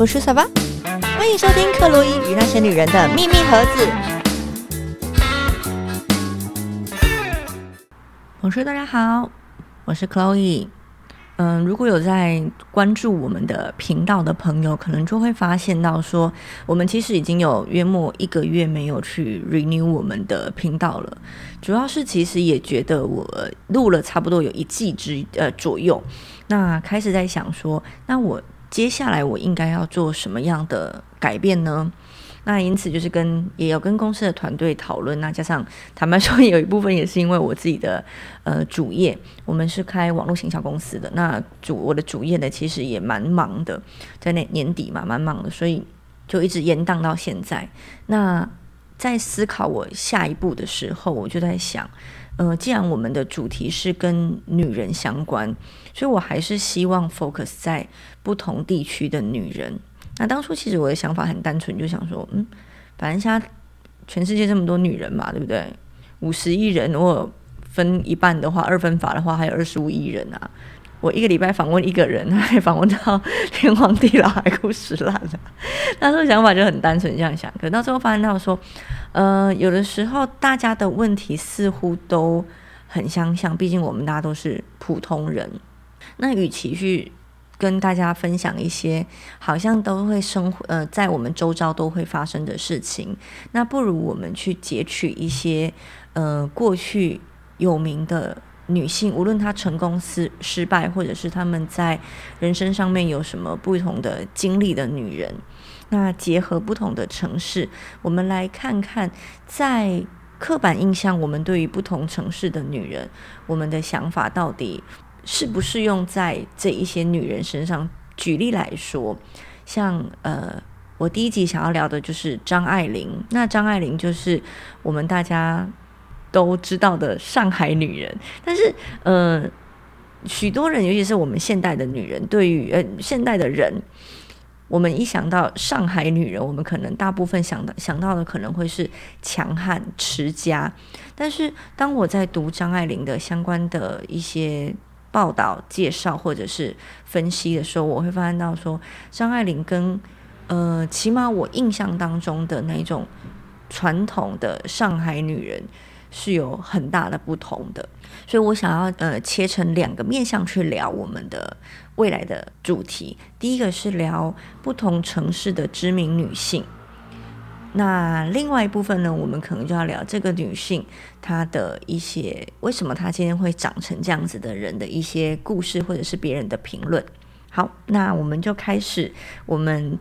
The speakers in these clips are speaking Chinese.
我是小巴，欢迎收听克洛伊与那些女人的秘密盒子。我说大家好，我是 Chloe。嗯，如果有在关注我们的频道的朋友，可能就会发现到说，我们其实已经有约莫一个月没有去 renew 我们的频道了。主要是其实也觉得我录了差不多有一季之呃左右，那开始在想说，那我接下来我应该要做什么样的改变呢？那因此就是跟也有跟公司的团队讨论，那加上坦白说，有一部分也是因为我自己的呃主业，我们是开网络行销公司的，那主我的主业呢其实也蛮忙的，在那年底嘛蛮忙的，所以就一直延宕到现在。那在思考我下一步的时候，我就在想，呃，既然我们的主题是跟女人相关，所以我还是希望 focus 在不同地区的女人。那当初其实我的想法很单纯，就想说，嗯，反正现在全世界这么多女人嘛，对不对？五十亿人，如果分一半的话，二分法的话，还有二十五亿人啊。我一个礼拜访问一个人，还访问到天荒地老，海枯石烂了。那时候想法就很单纯，这样想。可到最后发现到说，呃，有的时候大家的问题似乎都很相像，毕竟我们大家都是普通人。那与其去跟大家分享一些好像都会生活呃在我们周遭都会发生的事情，那不如我们去截取一些呃过去有名的女性，无论她成功失失败，或者是他们在人生上面有什么不同的经历的女人，那结合不同的城市，我们来看看在刻板印象我们对于不同城市的女人，我们的想法到底。适不适用在这一些女人身上？举例来说，像呃，我第一集想要聊的就是张爱玲。那张爱玲就是我们大家都知道的上海女人。但是呃，许多人，尤其是我们现代的女人，对于呃现代的人，我们一想到上海女人，我们可能大部分想到想到的可能会是强悍持家。但是当我在读张爱玲的相关的一些报道介绍或者是分析的时候，我会发现到说，张爱玲跟呃，起码我印象当中的那种传统的上海女人是有很大的不同的，所以我想要呃切成两个面向去聊我们的未来的主题。第一个是聊不同城市的知名女性。那另外一部分呢，我们可能就要聊这个女性她的一些为什么她今天会长成这样子的人的一些故事，或者是别人的评论。好，那我们就开始我们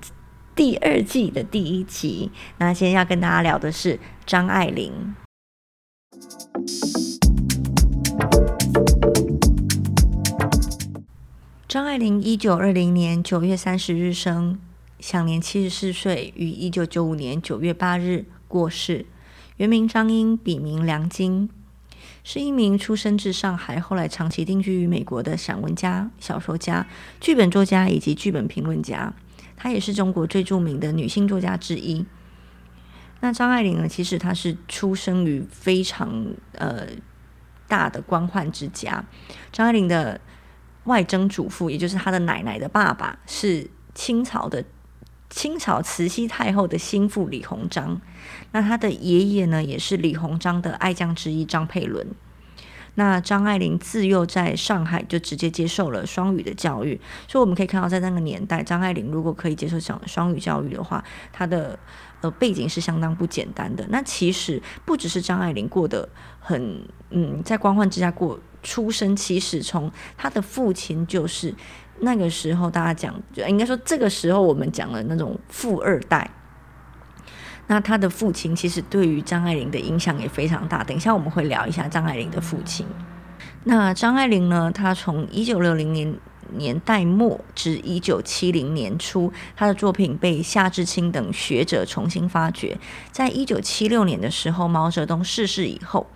第二季的第一集。那今天要跟大家聊的是张爱玲。张爱玲一九二零年九月三十日生。享年七十四岁，于一九九五年九月八日过世。原名张英，笔名梁晶，是一名出生至上海，后来长期定居于美国的散文家、小说家、剧本作家以及剧本评论家。她也是中国最著名的女性作家之一。那张爱玲呢？其实她是出生于非常呃大的官宦之家。张爱玲的外曾祖父，也就是她的奶奶的爸爸，是清朝的。清朝慈禧太后的心腹李鸿章，那她的爷爷呢，也是李鸿章的爱将之一张佩伦。那张爱玲自幼在上海就直接接受了双语的教育，所以我们可以看到，在那个年代，张爱玲如果可以接受讲双语教育的话，她的呃背景是相当不简单的。那其实不只是张爱玲过得很嗯，在官宦之家过出生，其实从她的父亲就是。那个时候，大家讲，就应该说，这个时候我们讲的那种富二代。那他的父亲其实对于张爱玲的影响也非常大。等一下我们会聊一下张爱玲的父亲。那张爱玲呢？她从一九六零年年代末至一九七零年初，他的作品被夏志清等学者重新发掘。在一九七六年的时候，毛泽东逝世以后，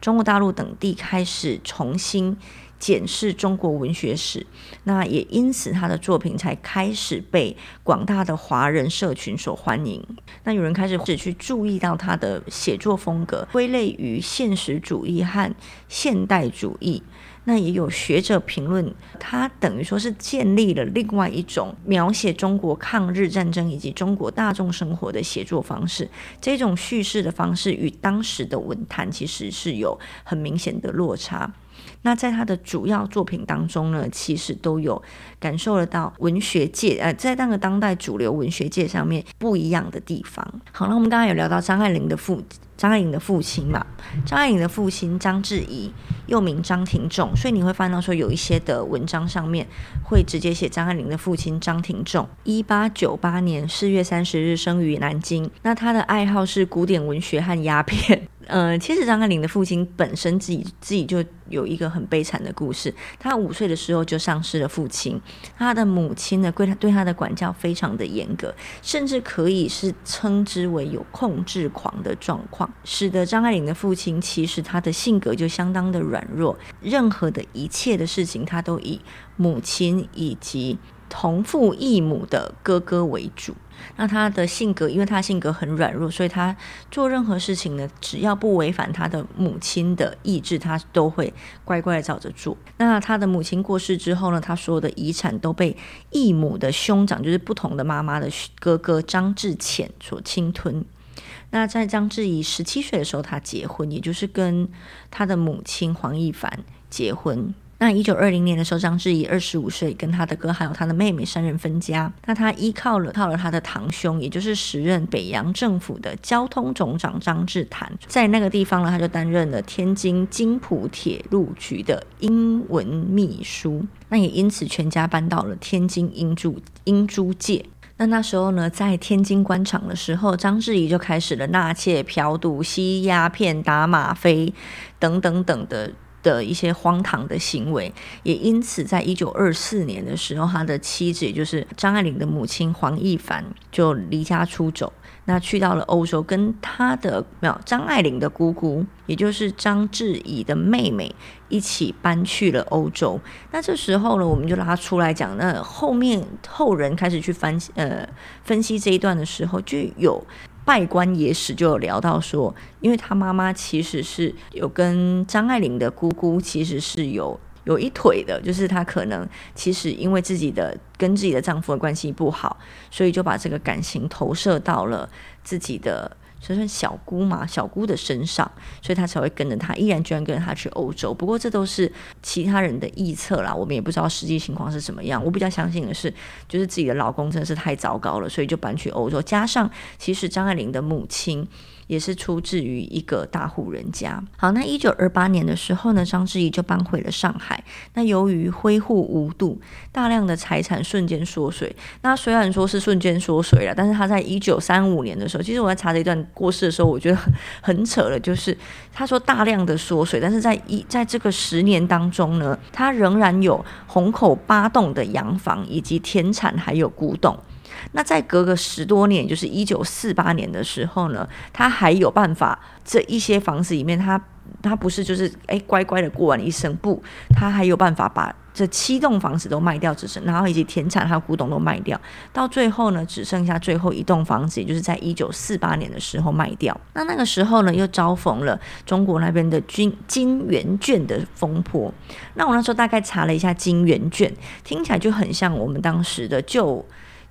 中国大陆等地开始重新。检视中国文学史，那也因此他的作品才开始被广大的华人社群所欢迎。那有人开始只去注意到他的写作风格，归类于现实主义和现代主义。那也有学者评论，他等于说是建立了另外一种描写中国抗日战争以及中国大众生活的写作方式。这种叙事的方式与当时的文坛其实是有很明显的落差。那在他的主要作品当中呢，其实都有感受得到文学界呃，在那个当代主流文学界上面不一样的地方。好，那我们刚刚有聊到张爱玲的父张爱玲的父亲嘛，张爱玲的父亲张志怡，又名张廷仲，所以你会发现到说有一些的文章上面会直接写张爱玲的父亲张廷仲，一八九八年四月三十日生于南京。那他的爱好是古典文学和鸦片。呃，其实张爱玲的父亲本身自己自己就有一个很悲惨的故事。他五岁的时候就丧失了父亲，他的母亲呢，对他对他的管教非常的严格，甚至可以是称之为有控制狂的状况，使得张爱玲的父亲其实他的性格就相当的软弱，任何的一切的事情他都以母亲以及同父异母的哥哥为主。那他的性格，因为他性格很软弱，所以他做任何事情呢，只要不违反他的母亲的意志，他都会乖乖的照着做。那他的母亲过世之后呢，他所有的遗产都被异母的兄长，就是不同的妈妈的哥哥张志浅所侵吞。那在张志怡十七岁的时候，他结婚，也就是跟他的母亲黄亦凡结婚。那一九二零年的时候，张志怡二十五岁，跟他的哥还有他的妹妹三人分家。那他依靠了靠了他的堂兄，也就是时任北洋政府的交通总长张志坦，在那个地方呢，他就担任了天津津浦铁路局的英文秘书。那也因此全家搬到了天津英珠英珠界。那那时候呢，在天津官场的时候，张志怡就开始了纳妾、嫖赌、吸鸦片、打吗啡等等等的。的一些荒唐的行为，也因此，在一九二四年的时候，他的妻子，也就是张爱玲的母亲黄亦凡，就离家出走，那去到了欧洲，跟他的没有张爱玲的姑姑，也就是张志怡的妹妹，一起搬去了欧洲。那这时候呢，我们就拉出来讲，那后面后人开始去分呃分析这一段的时候，就有。拜官野史就有聊到说，因为他妈妈其实是有跟张爱玲的姑姑其实是有有一腿的，就是她可能其实因为自己的跟自己的丈夫的关系不好，所以就把这个感情投射到了自己的。就是小姑嘛，小姑的身上，所以她才会跟着他，依然居然跟着他去欧洲。不过这都是其他人的臆测啦，我们也不知道实际情况是什么样。我比较相信的是，就是自己的老公真的是太糟糕了，所以就搬去欧洲。加上其实张爱玲的母亲。也是出自于一个大户人家。好，那一九二八年的时候呢，张志怡就搬回了上海。那由于挥霍无度，大量的财产瞬间缩水。那虽然说是瞬间缩水了，但是他在一九三五年的时候，其实我在查这一段过世的时候，我觉得很扯了，就是他说大量的缩水，但是在一在这个十年当中呢，他仍然有虹口八栋的洋房，以及田产，还有古董。那再隔个十多年，就是一九四八年的时候呢，他还有办法，这一些房子里面，他他不是就是哎乖乖的过完一生，不，他还有办法把这七栋房子都卖掉，只剩然后以及田产还有古董都卖掉，到最后呢，只剩下最后一栋房子，也就是在一九四八年的时候卖掉。那那个时候呢，又遭逢了中国那边的金金元券的风波。那我那时候大概查了一下金元券，听起来就很像我们当时的旧。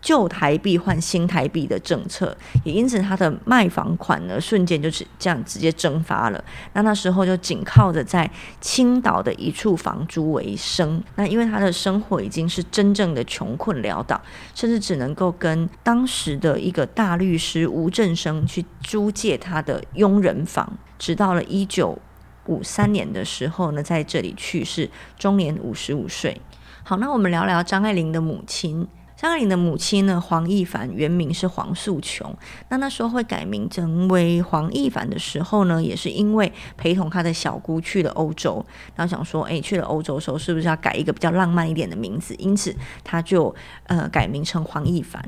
旧台币换新台币的政策，也因此他的卖房款呢，瞬间就是这样直接蒸发了。那那时候就仅靠着在青岛的一处房租为生。那因为他的生活已经是真正的穷困潦倒，甚至只能够跟当时的一个大律师吴振生去租借他的佣人房。直到了一九五三年的时候呢，在这里去世，终年五十五岁。好，那我们聊聊张爱玲的母亲。张爱玲的母亲呢，黄亦凡原名是黄素琼。那那时候会改名成为黄亦凡的时候呢，也是因为陪同他的小姑去了欧洲，然后想说，哎，去了欧洲的时候是不是要改一个比较浪漫一点的名字？因此他就呃改名成黄亦凡。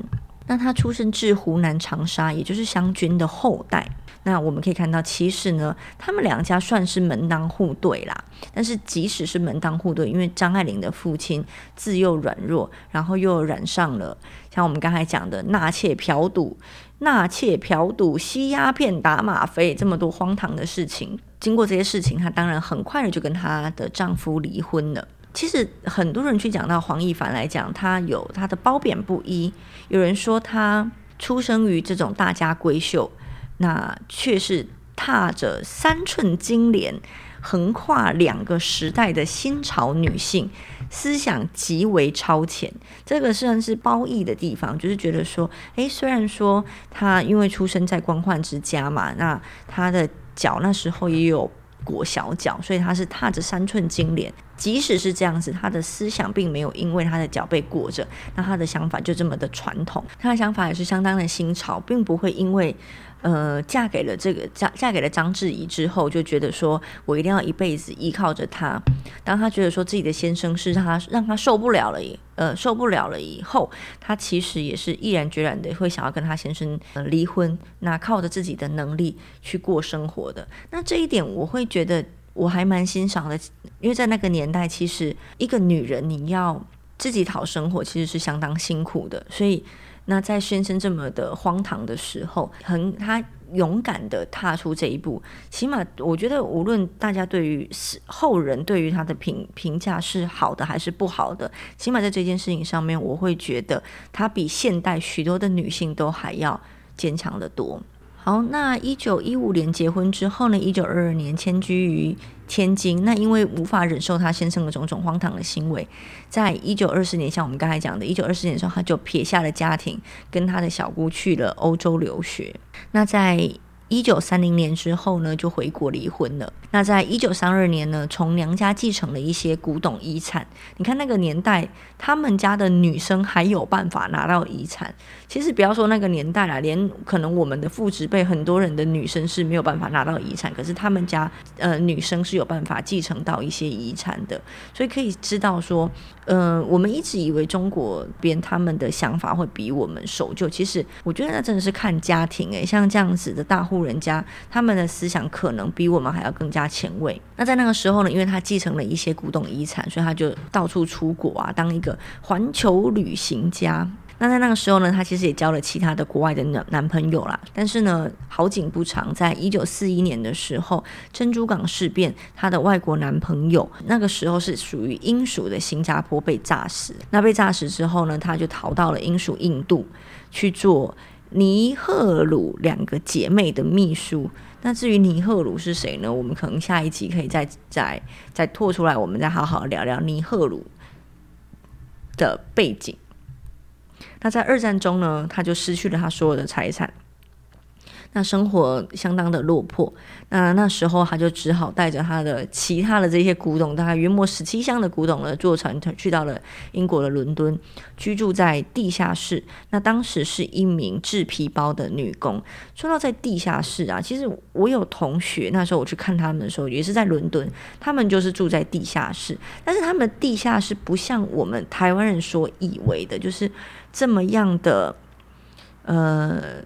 那他出生至湖南长沙，也就是湘军的后代。那我们可以看到，其实呢，他们两家算是门当户对啦。但是即使是门当户对，因为张爱玲的父亲自幼软弱，然后又染上了像我们刚才讲的纳妾嫖赌、纳妾嫖赌、吸鸦片、打吗啡这么多荒唐的事情。经过这些事情，她当然很快的就跟她的丈夫离婚了。其实很多人去讲到黄亦凡来讲，他有他的褒贬不一。有人说他出生于这种大家闺秀。那却是踏着三寸金莲，横跨两个时代的新潮女性，思想极为超前。这个虽然是褒义的地方，就是觉得说，诶，虽然说她因为出生在官宦之家嘛，那她的脚那时候也有裹小脚，所以她是踏着三寸金莲。即使是这样子，她的思想并没有因为她的脚被裹着，那她的想法就这么的传统。她的想法也是相当的新潮，并不会因为。呃，嫁给了这个嫁嫁给了张志怡之后，就觉得说我一定要一辈子依靠着他。当他觉得说自己的先生是他让他受不了了，呃，受不了了以后，他其实也是毅然决然的会想要跟他先生离婚，那靠着自己的能力去过生活的。那这一点我会觉得我还蛮欣赏的，因为在那个年代，其实一个女人你要自己讨生活，其实是相当辛苦的，所以。那在先生这么的荒唐的时候，很他勇敢的踏出这一步，起码我觉得，无论大家对于后人对于他的评评价是好的还是不好的，起码在这件事情上面，我会觉得他比现代许多的女性都还要坚强的多。好，那一九一五年结婚之后呢？一九二二年迁居于天津。那因为无法忍受他先生的种种荒唐的行为，在一九二四年，像我们刚才讲的，一九二四年的时候，他就撇下了家庭，跟他的小姑去了欧洲留学。那在一九三零年之后呢，就回国离婚了。那在一九三二年呢，从娘家继承了一些古董遗产。你看那个年代，他们家的女生还有办法拿到遗产。其实不要说那个年代了，连可能我们的父执辈很多人的女生是没有办法拿到遗产，可是他们家呃女生是有办法继承到一些遗产的。所以可以知道说，嗯，我们一直以为中国边他们的想法会比我们守旧，其实我觉得那真的是看家庭诶，像这样子的大户人家，他们的思想可能比我们还要更加。前卫。那在那个时候呢，因为他继承了一些古董遗产，所以他就到处出国啊，当一个环球旅行家。那在那个时候呢，他其实也交了其他的国外的男男朋友啦。但是呢，好景不长，在一九四一年的时候，珍珠港事变，他的外国男朋友那个时候是属于英属的新加坡被炸死。那被炸死之后呢，他就逃到了英属印度去做尼赫鲁两个姐妹的秘书。那至于尼赫鲁是谁呢？我们可能下一集可以再再再拓出来，我们再好好聊聊尼赫鲁的背景。那在二战中呢，他就失去了他所有的财产。那生活相当的落魄，那那时候他就只好带着他的其他的这些古董，大概约莫十七箱的古董呢，坐船去到了英国的伦敦，居住在地下室。那当时是一名制皮包的女工。说到在地下室啊，其实我有同学，那时候我去看他们的时候，也是在伦敦，他们就是住在地下室，但是他们地下室不像我们台湾人所以为的，就是这么样的，呃。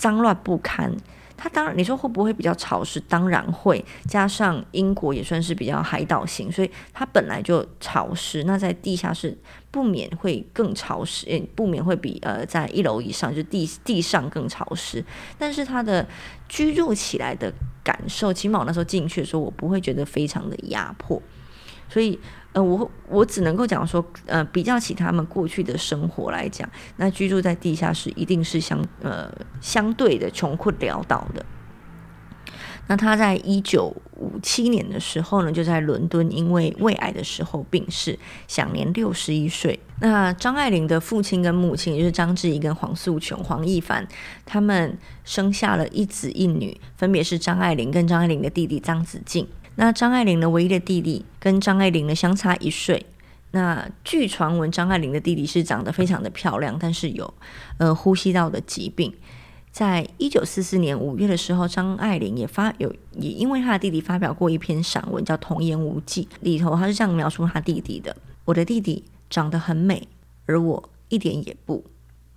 脏乱不堪，它当然你说会不会比较潮湿？当然会，加上英国也算是比较海岛型，所以它本来就潮湿。那在地下室不免会更潮湿，不免会比呃在一楼以上就地地上更潮湿。但是它的居住起来的感受，起码我那时候进去的时候，我不会觉得非常的压迫，所以。呃，我我只能够讲说，呃，比较起他们过去的生活来讲，那居住在地下室一定是相呃相对的穷困潦倒的。那他在一九五七年的时候呢，就在伦敦因为胃癌的时候病逝，享年六十一岁。那张爱玲的父亲跟母亲，也就是张志怡跟黄素琼、黄亦凡，他们生下了一子一女，分别是张爱玲跟张爱玲的弟弟张子静。那张爱玲的唯一的弟弟跟张爱玲呢相差一岁。那据传闻，张爱玲的弟弟是长得非常的漂亮，但是有呃呼吸道的疾病。在一九四四年五月的时候，张爱玲也发有也因为她的弟弟发表过一篇散文，叫《童言无忌》，里头她是这样描述她弟弟的：我的弟弟长得很美，而我一点也不。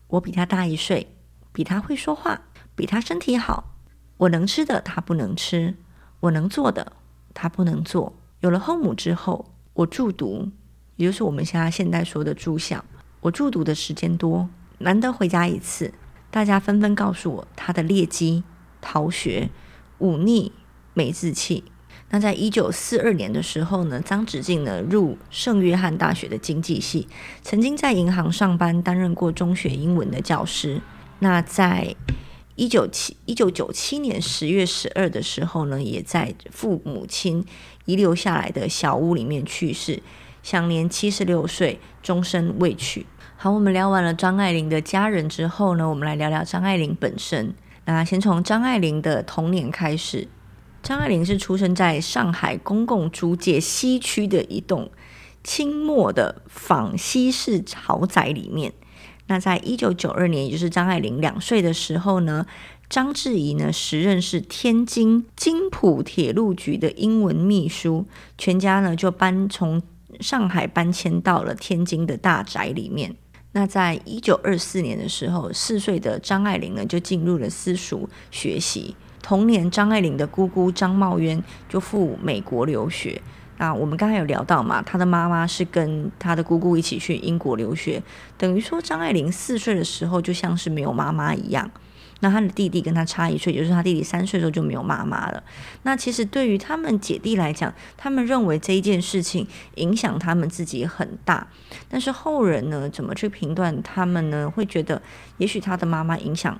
我比他大一岁，比他会说话，比他身体好。我能吃的他不能吃，我能做的他不能做。有了后母之后，我住读，也就是我们现在现代说的住校。我住读的时间多，难得回家一次，大家纷纷告诉我他的劣迹、逃学、忤逆、没志气。那在一九四二年的时候呢，张子静呢入圣约翰大学的经济系，曾经在银行上班，担任过中学英文的教师。那在一九七一九九七年十月十二的时候呢，也在父母亲遗留下来的小屋里面去世，享年七十六岁，终身未娶。好，我们聊完了张爱玲的家人之后呢，我们来聊聊张爱玲本身。那先从张爱玲的童年开始。张爱玲是出生在上海公共租界西区的一栋清末的仿西式豪宅里面。那在一九九二年，也就是张爱玲两岁的时候呢，张志怡呢时任是天津津浦铁路局的英文秘书，全家呢就搬从上海搬迁到了天津的大宅里面。那在一九二四年的时候，四岁的张爱玲呢就进入了私塾学习。同年，张爱玲的姑姑张茂渊就赴美国留学。那我们刚才有聊到嘛，她的妈妈是跟她的姑姑一起去英国留学，等于说张爱玲四岁的时候就像是没有妈妈一样。那她的弟弟跟她差一岁，也就是她弟弟三岁的时候就没有妈妈了。那其实对于他们姐弟来讲，他们认为这一件事情影响他们自己很大。但是后人呢，怎么去评断他们呢？会觉得也许他的妈妈影响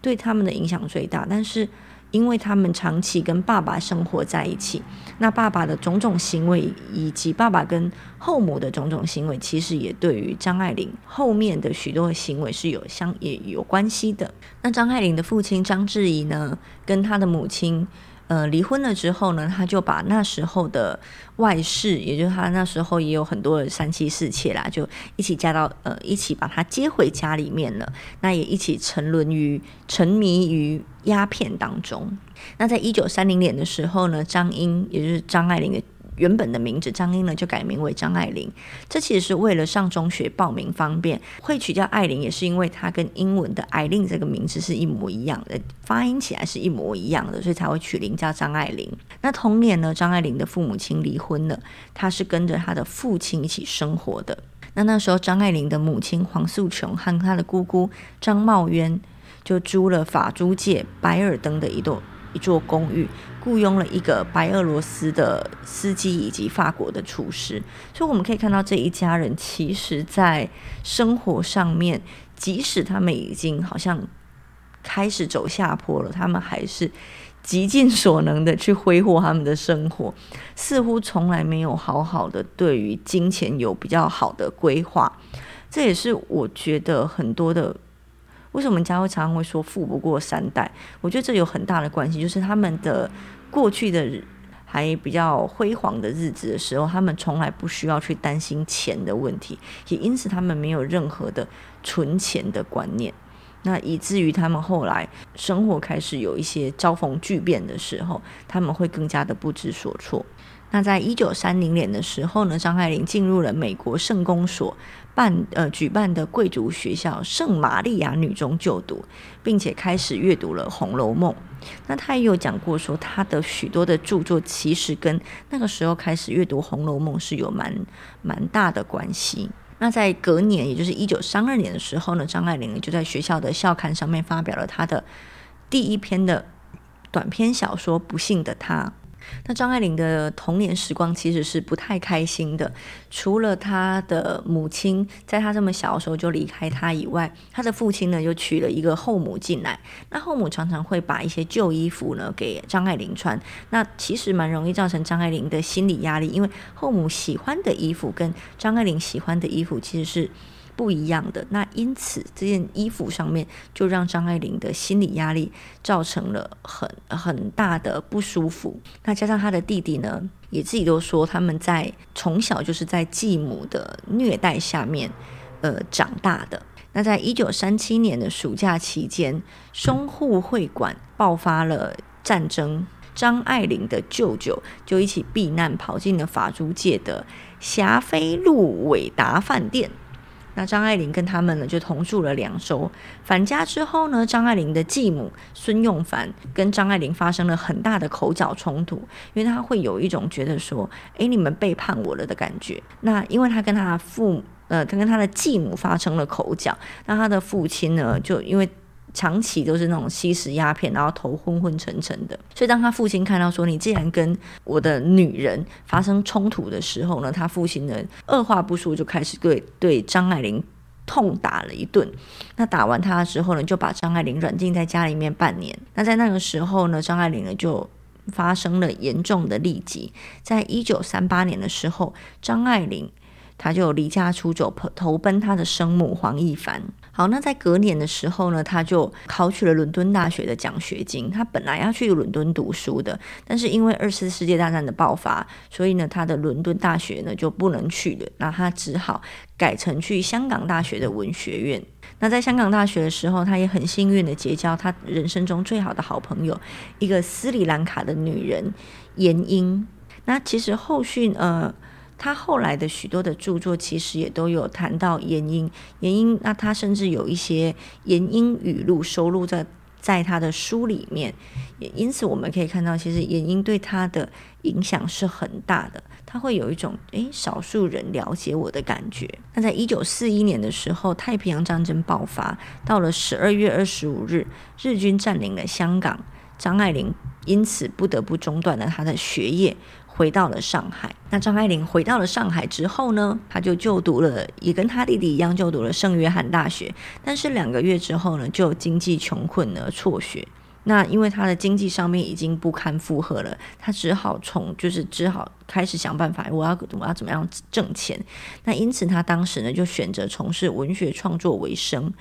对他们的影响最大，但是。因为他们长期跟爸爸生活在一起，那爸爸的种种行为，以及爸爸跟后母的种种行为，其实也对于张爱玲后面的许多行为是有相也有关系的。那张爱玲的父亲张志怡呢，跟他的母亲。呃，离婚了之后呢，他就把那时候的外室，也就是他那时候也有很多的三妻四妾啦，就一起嫁到呃，一起把他接回家里面了。那也一起沉沦于沉迷于鸦片当中。那在一九三零年的时候呢，张英，也就是张爱玲的。原本的名字张英呢，就改名为张爱玲。这其实是为了上中学报名方便，会取叫爱玲，也是因为她跟英文的艾琳这个名字是一模一样的，发音起来是一模一样的，所以才会取名叫张爱玲。那同年呢，张爱玲的父母亲离婚了，她是跟着她的父亲一起生活的。那那时候，张爱玲的母亲黄素琼和她的姑姑张茂渊就租了法租界白尔登的一栋一座公寓。雇佣了一个白俄罗斯的司机以及法国的厨师，所以我们可以看到这一家人其实，在生活上面，即使他们已经好像开始走下坡了，他们还是极尽所能的去挥霍他们的生活，似乎从来没有好好的对于金钱有比较好的规划。这也是我觉得很多的。为什么家会常常会说富不过三代？我觉得这有很大的关系，就是他们的过去的还比较辉煌的日子的时候，他们从来不需要去担心钱的问题，也因此他们没有任何的存钱的观念。那以至于他们后来生活开始有一些遭逢巨变的时候，他们会更加的不知所措。那在一九三零年的时候呢，张爱玲进入了美国圣公所。办呃举办的贵族学校圣玛利亚女中就读，并且开始阅读了《红楼梦》。那她也有讲过说，她的许多的著作其实跟那个时候开始阅读《红楼梦》是有蛮蛮大的关系。那在隔年，也就是一九三二年的时候呢，张爱玲就在学校的校刊上面发表了她的第一篇的短篇小说《不幸的她》。那张爱玲的童年时光其实是不太开心的，除了她的母亲在她这么小的时候就离开她以外，她的父亲呢又娶了一个后母进来。那后母常常会把一些旧衣服呢给张爱玲穿，那其实蛮容易造成张爱玲的心理压力，因为后母喜欢的衣服跟张爱玲喜欢的衣服其实是。不一样的，那因此这件衣服上面就让张爱玲的心理压力造成了很很大的不舒服。那加上她的弟弟呢，也自己都说他们在从小就是在继母的虐待下面呃长大的。那在一九三七年的暑假期间，淞沪会馆爆发了战争，张爱玲的舅舅就一起避难，跑进了法租界的霞飞路伟达饭店。那张爱玲跟他们呢就同住了两周。返家之后呢，张爱玲的继母孙用凡跟张爱玲发生了很大的口角冲突，因为她会有一种觉得说，诶，你们背叛我了的感觉。那因为她跟他父，呃，她跟她的继母发生了口角，那她的父亲呢，就因为。长期都是那种吸食鸦片，然后头昏昏沉沉的。所以当他父亲看到说你既然跟我的女人发生冲突的时候呢，他父亲呢二话不说就开始对对张爱玲痛打了一顿。那打完他之后呢，就把张爱玲软禁在家里面半年。那在那个时候呢，张爱玲呢就发生了严重的痢疾。在一九三八年的时候，张爱玲他就离家出走，投奔他的生母黄一凡。好，那在隔年的时候呢，他就考取了伦敦大学的奖学金。他本来要去伦敦读书的，但是因为二次世界大战的爆发，所以呢，他的伦敦大学呢就不能去了。那他只好改成去香港大学的文学院。那在香港大学的时候，他也很幸运的结交他人生中最好的好朋友，一个斯里兰卡的女人严英。那其实后续呃。他后来的许多的著作，其实也都有谈到严英。严英，那他甚至有一些严英语录收录在在他的书里面。也因此，我们可以看到，其实严英对他的影响是很大的。他会有一种诶，少数人了解我的感觉。那在一九四一年的时候，太平洋战争爆发，到了十二月二十五日，日军占领了香港，张爱玲因此不得不中断了他的学业。回到了上海。那张爱玲回到了上海之后呢，她就就读了，也跟她弟弟一样就读了圣约翰大学。但是两个月之后呢，就经济穷困而辍学。那因为她的经济上面已经不堪负荷了，她只好从就是只好开始想办法，我要我要怎么样挣钱。那因此她当时呢就选择从事文学创作为生。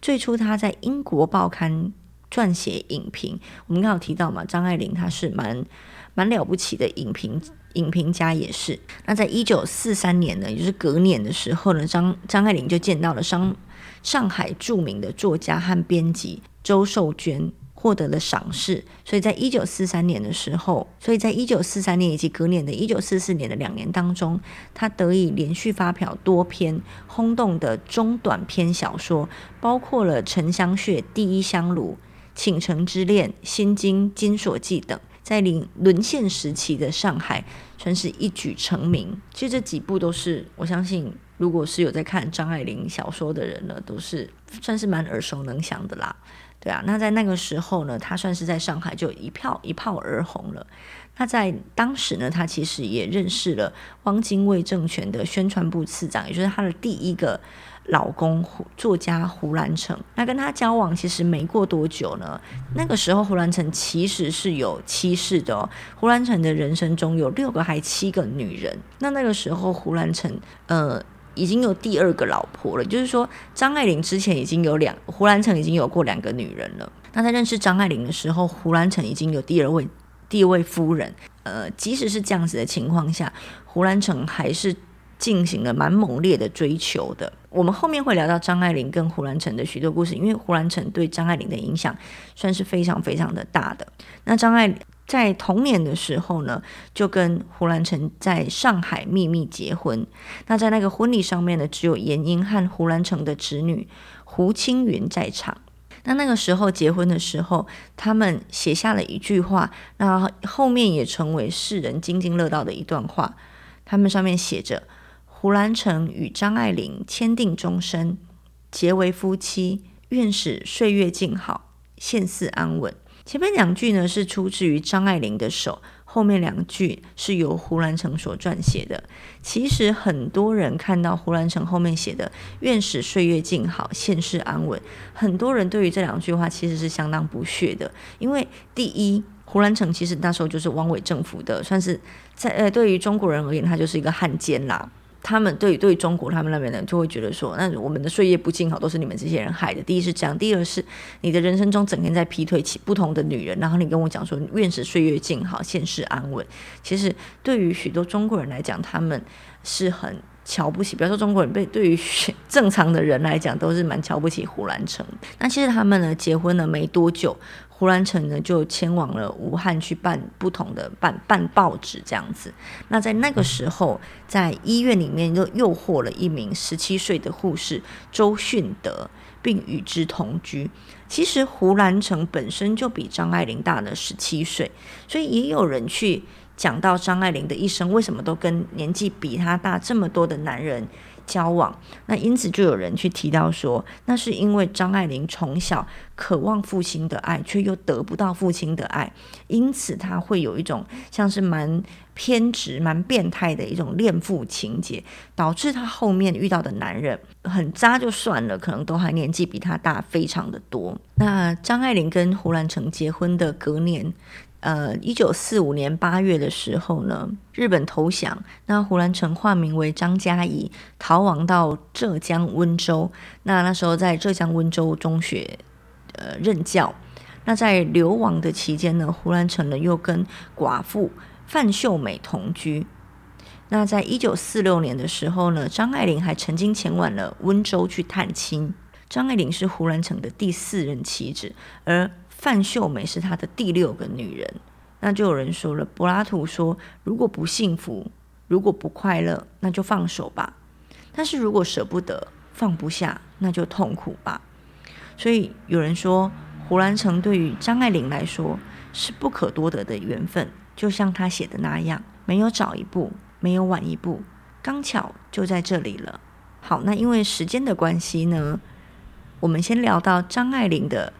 最初她在英国报刊撰写影评。我们刚刚有提到嘛，张爱玲她是蛮。蛮了不起的影评影评家也是。那在一九四三年呢，也就是隔年的时候呢，张张爱玲就见到了上上海著名的作家和编辑周寿娟，获得了赏识。所以在一九四三年的时候，所以在一九四三年以及隔年的一九四四年的两年当中，他得以连续发表多篇轰动的中短篇小说，包括了《沉香屑》《第一香炉》《倾城之恋》《心经》《金锁记》等。在临沦陷时期的上海，算是一举成名。其实这几部都是，我相信，如果是有在看张爱玲小说的人呢，都是算是蛮耳熟能详的啦。对啊，那在那个时候呢，他算是在上海就一票一炮而红了。那在当时呢，他其实也认识了汪精卫政权的宣传部次长，也就是他的第一个。老公胡作家胡兰成，那跟他交往其实没过多久呢。那个时候胡兰成其实是有妻室的哦。胡兰成的人生中有六个还七个女人。那那个时候胡兰成呃已经有第二个老婆了，就是说张爱玲之前已经有两，胡兰成已经有过两个女人了。那在认识张爱玲的时候，胡兰成已经有第二位第二位夫人。呃，即使是这样子的情况下，胡兰成还是。进行了蛮猛烈的追求的。我们后面会聊到张爱玲跟胡兰成的许多故事，因为胡兰成对张爱玲的影响算是非常非常的大的。那张爱在童年的时候呢，就跟胡兰成在上海秘密结婚。那在那个婚礼上面呢，只有严英和胡兰成的侄女胡青云在场。那那个时候结婚的时候，他们写下了一句话，那后面也成为世人津津乐道的一段话。他们上面写着。胡兰成与张爱玲签订终身，结为夫妻，愿使岁月静好，现世安稳。前面两句呢是出自于张爱玲的手，后面两句是由胡兰成所撰写的。其实很多人看到胡兰成后面写的“愿使岁月静好，现世安稳”，很多人对于这两句话其实是相当不屑的，因为第一，胡兰成其实那时候就是汪伪政府的，算是在呃对于中国人而言，他就是一个汉奸啦。他们对对中国他们那边呢，就会觉得说，那我们的岁月不静好，都是你们这些人害的。第一是这样，第二是你的人生中整天在劈腿起不同的女人，然后你跟我讲说，愿使岁月静好，现世安稳。其实对于许多中国人来讲，他们是很瞧不起，比如说中国人被对于正常的人来讲都是蛮瞧不起胡兰成。那其实他们呢结婚了没多久，胡兰成呢就迁往了武汉去办不同的办办报纸这样子。那在那个时候，在医院里面又诱惑了一名十七岁的护士周训德，并与之同居。其实胡兰成本身就比张爱玲大了十七岁，所以也有人去。讲到张爱玲的一生，为什么都跟年纪比她大这么多的男人交往？那因此就有人去提到说，那是因为张爱玲从小渴望父亲的爱，却又得不到父亲的爱，因此她会有一种像是蛮偏执、蛮变态的一种恋父情节，导致她后面遇到的男人很渣就算了，可能都还年纪比她大非常的多。那张爱玲跟胡兰成结婚的隔年。呃，一九四五年八月的时候呢，日本投降，那胡兰成化名为张嘉怡，逃亡到浙江温州。那那时候在浙江温州中学呃任教。那在流亡的期间呢，胡兰成呢又跟寡妇范秀美同居。那在一九四六年的时候呢，张爱玲还曾经前往了温州去探亲。张爱玲是胡兰成的第四任妻子，而范秀美是他的第六个女人，那就有人说了，柏拉图说，如果不幸福，如果不快乐，那就放手吧；但是如果舍不得，放不下，那就痛苦吧。所以有人说，胡兰成对于张爱玲来说是不可多得的缘分，就像他写的那样，没有早一步，没有晚一步，刚巧就在这里了。好，那因为时间的关系呢，我们先聊到张爱玲的。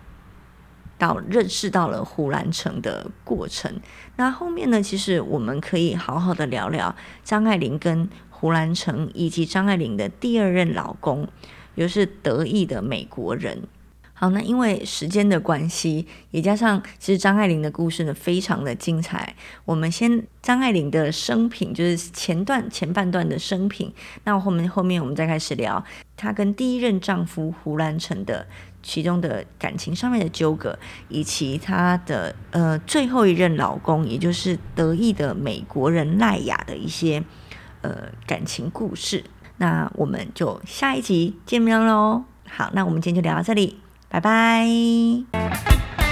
到认识到了胡兰成的过程，那后面呢？其实我们可以好好的聊聊张爱玲跟胡兰成，以及张爱玲的第二任老公，也就是得意的美国人。好，那因为时间的关系，也加上其实张爱玲的故事呢非常的精彩。我们先张爱玲的生平，就是前段前半段的生平。那后面后面我们再开始聊她跟第一任丈夫胡兰成的其中的感情上面的纠葛，以及她的呃最后一任老公，也就是得意的美国人赖雅的一些呃感情故事。那我们就下一集见面喽。好，那我们今天就聊到这里。拜拜。